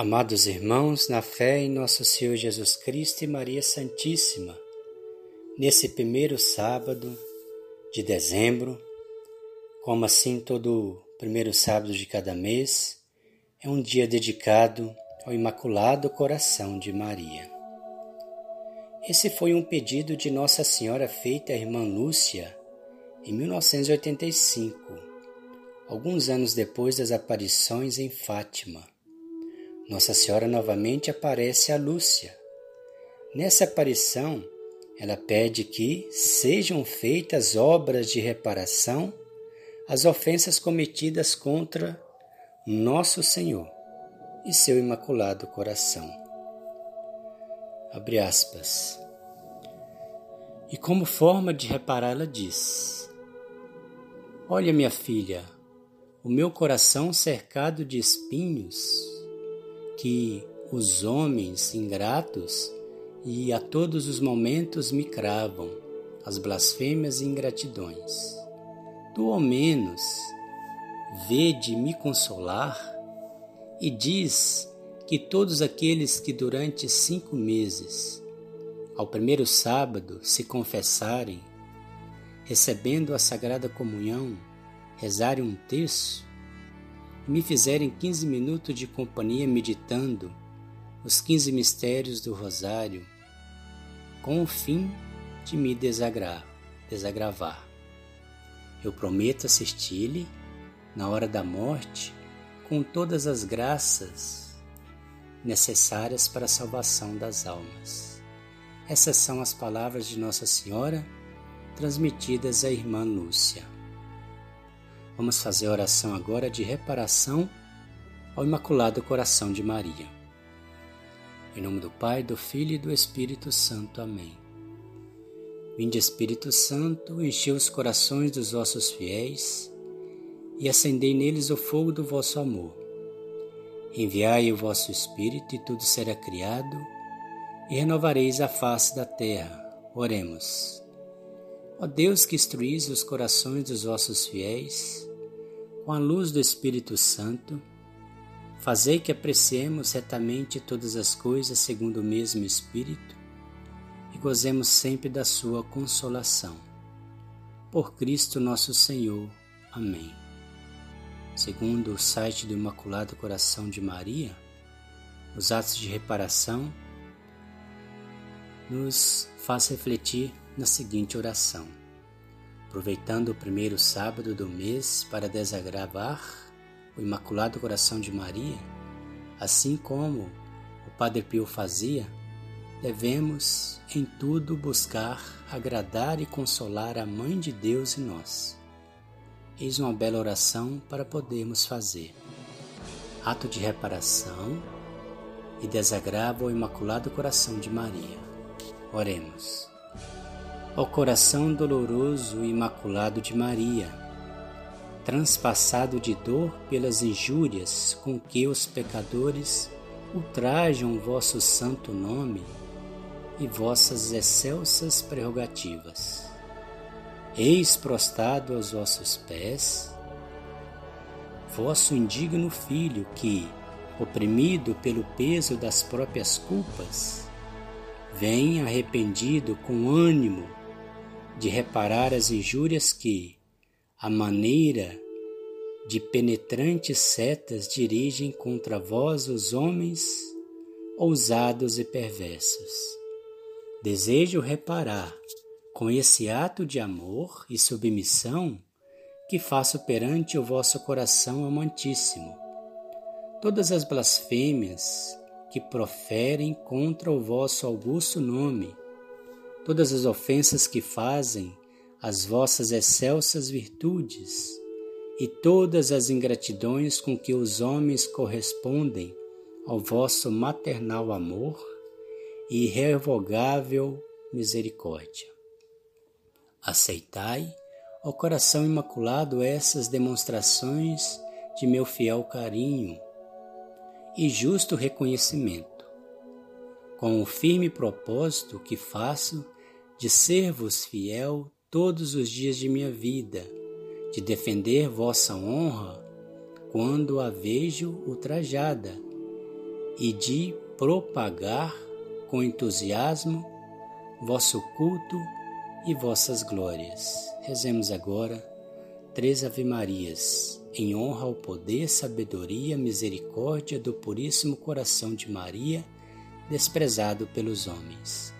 Amados irmãos, na fé em nosso Senhor Jesus Cristo e Maria Santíssima, nesse primeiro sábado de dezembro, como assim todo primeiro sábado de cada mês, é um dia dedicado ao Imaculado Coração de Maria. Esse foi um pedido de Nossa Senhora feito à irmã Lúcia em 1985, alguns anos depois das aparições em Fátima nossa Senhora novamente aparece a Lúcia. Nessa aparição, ela pede que sejam feitas obras de reparação às ofensas cometidas contra nosso Senhor e seu imaculado coração. Abre aspas. E como forma de reparar, ela diz: Olha, minha filha, o meu coração cercado de espinhos que os homens ingratos e a todos os momentos me cravam as blasfêmias e ingratidões. Tu, ao menos, vede me consolar e diz que todos aqueles que durante cinco meses, ao primeiro sábado, se confessarem, recebendo a Sagrada Comunhão, rezarem um terço, me fizerem 15 minutos de companhia meditando os 15 mistérios do Rosário, com o fim de me desagrar, desagravar. Eu prometo assistir-lhe na hora da morte com todas as graças necessárias para a salvação das almas. Essas são as palavras de Nossa Senhora transmitidas à irmã Lúcia. Vamos fazer a oração agora de reparação ao Imaculado Coração de Maria. Em nome do Pai, do Filho e do Espírito Santo. Amém. Vinde, Espírito Santo, enchei os corações dos vossos fiéis e acendei neles o fogo do vosso amor. Enviai o vosso Espírito e tudo será criado e renovareis a face da terra. Oremos. Ó Deus que instruís os corações dos vossos fiéis, com a luz do Espírito Santo, fazei que apreciemos retamente todas as coisas segundo o mesmo Espírito e gozemos sempre da sua consolação. Por Cristo nosso Senhor. Amém. Segundo o site do Imaculado Coração de Maria, os atos de reparação nos faz refletir na seguinte oração aproveitando o primeiro sábado do mês para desagravar o Imaculado Coração de Maria, assim como o Padre Pio fazia, devemos em tudo buscar agradar e consolar a Mãe de Deus em nós. Eis uma bela oração para podermos fazer. Ato de reparação e desagravo ao Imaculado Coração de Maria. Oremos ao coração doloroso e imaculado de Maria, transpassado de dor pelas injúrias com que os pecadores ultrajam vosso santo nome e vossas excelsas prerrogativas. Eis prostrado aos vossos pés, vosso indigno filho que, oprimido pelo peso das próprias culpas, vem arrependido com ânimo de reparar as injúrias que, à maneira de penetrantes setas, dirigem contra vós os homens ousados e perversos. Desejo reparar, com esse ato de amor e submissão que faço perante o vosso coração amantíssimo, todas as blasfêmias que proferem contra o vosso augusto nome todas as ofensas que fazem as vossas excelsas virtudes e todas as ingratidões com que os homens correspondem ao vosso maternal amor e irrevogável misericórdia. Aceitai, ó coração imaculado, essas demonstrações de meu fiel carinho e justo reconhecimento com o firme propósito que faço de ser-vos fiel todos os dias de minha vida, de defender vossa honra quando a vejo ultrajada e de propagar com entusiasmo vosso culto e vossas glórias. Rezemos agora três Ave-Marias, em honra ao poder, sabedoria, misericórdia do Puríssimo Coração de Maria, desprezado pelos homens.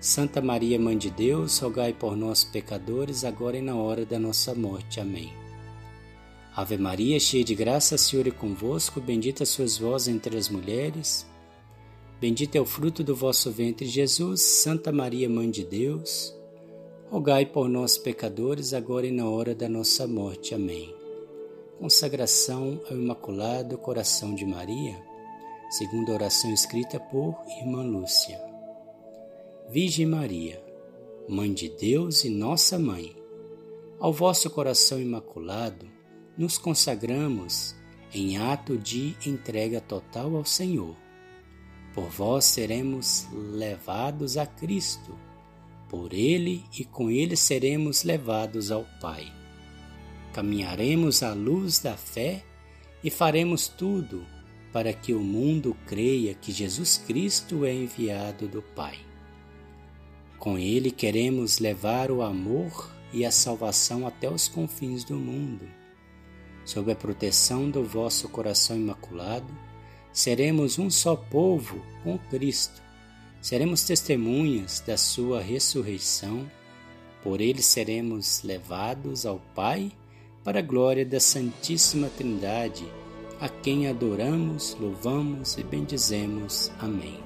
Santa Maria, Mãe de Deus, rogai por nós, pecadores, agora e na hora da nossa morte. Amém. Ave Maria, cheia de graça, Senhor é convosco, bendita sois vós entre as mulheres, Bendito é o fruto do vosso ventre, Jesus. Santa Maria, Mãe de Deus, rogai por nós, pecadores, agora e na hora da nossa morte. Amém. Consagração ao Imaculado Coração de Maria, segundo a oração escrita por Irmã Lúcia. Virgem Maria, Mãe de Deus e nossa Mãe, ao vosso coração imaculado nos consagramos em ato de entrega total ao Senhor por vós seremos levados a Cristo, por Ele e com Ele seremos levados ao Pai. Caminharemos à luz da fé e faremos tudo para que o mundo creia que Jesus Cristo é enviado do Pai. Com Ele queremos levar o amor e a salvação até os confins do mundo. Sob a proteção do vosso coração imaculado, seremos um só povo com Cristo. Seremos testemunhas da Sua ressurreição, por Ele seremos levados ao Pai para a glória da Santíssima Trindade, a quem adoramos, louvamos e bendizemos. Amém.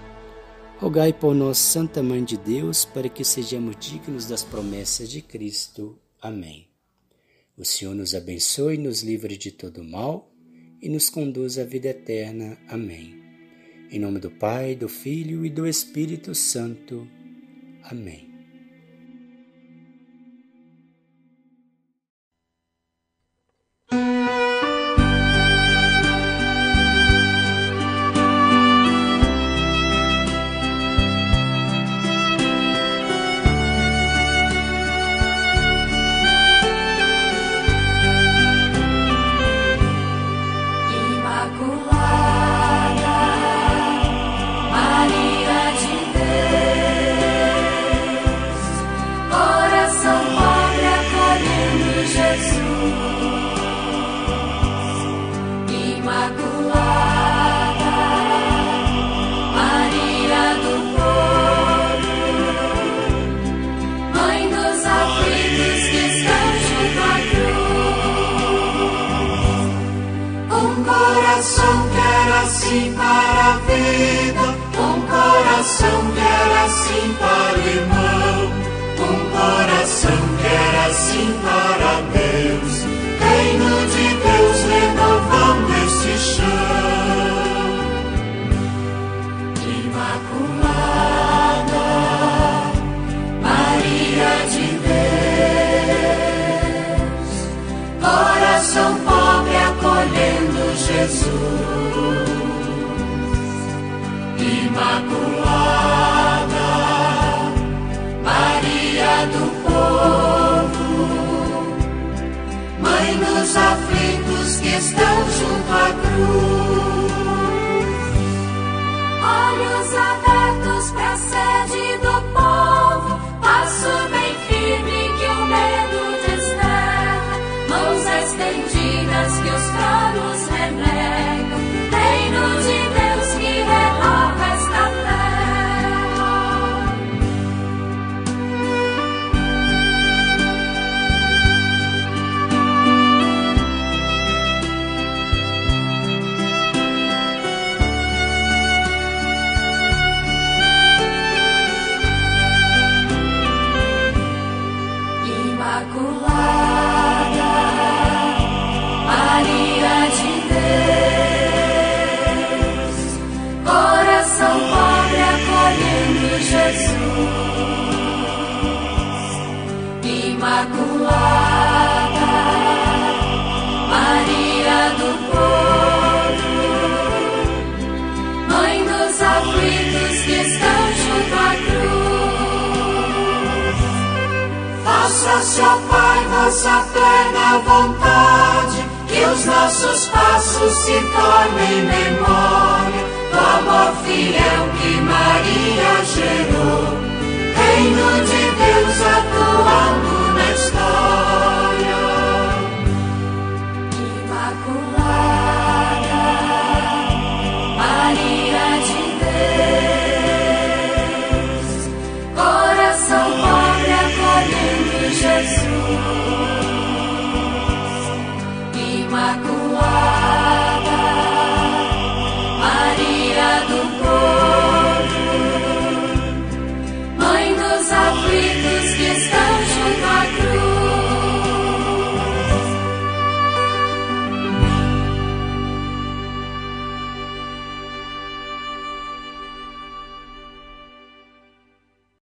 rogai por nós, Santa Mãe de Deus, para que sejamos dignos das promessas de Cristo. Amém. O Senhor nos abençoe nos livre de todo mal e nos conduz à vida eterna. Amém. Em nome do Pai, do Filho e do Espírito Santo. Amém. Vida, um coração quer assim para o irmão, um coração quer assim para Deus, reino de Deus renovando este chão. Estão junto à cruz, Ó Pai, vossa plena vontade, que os nossos passos se tornem memória do amor fiel que Maria gerou. Reino de Deus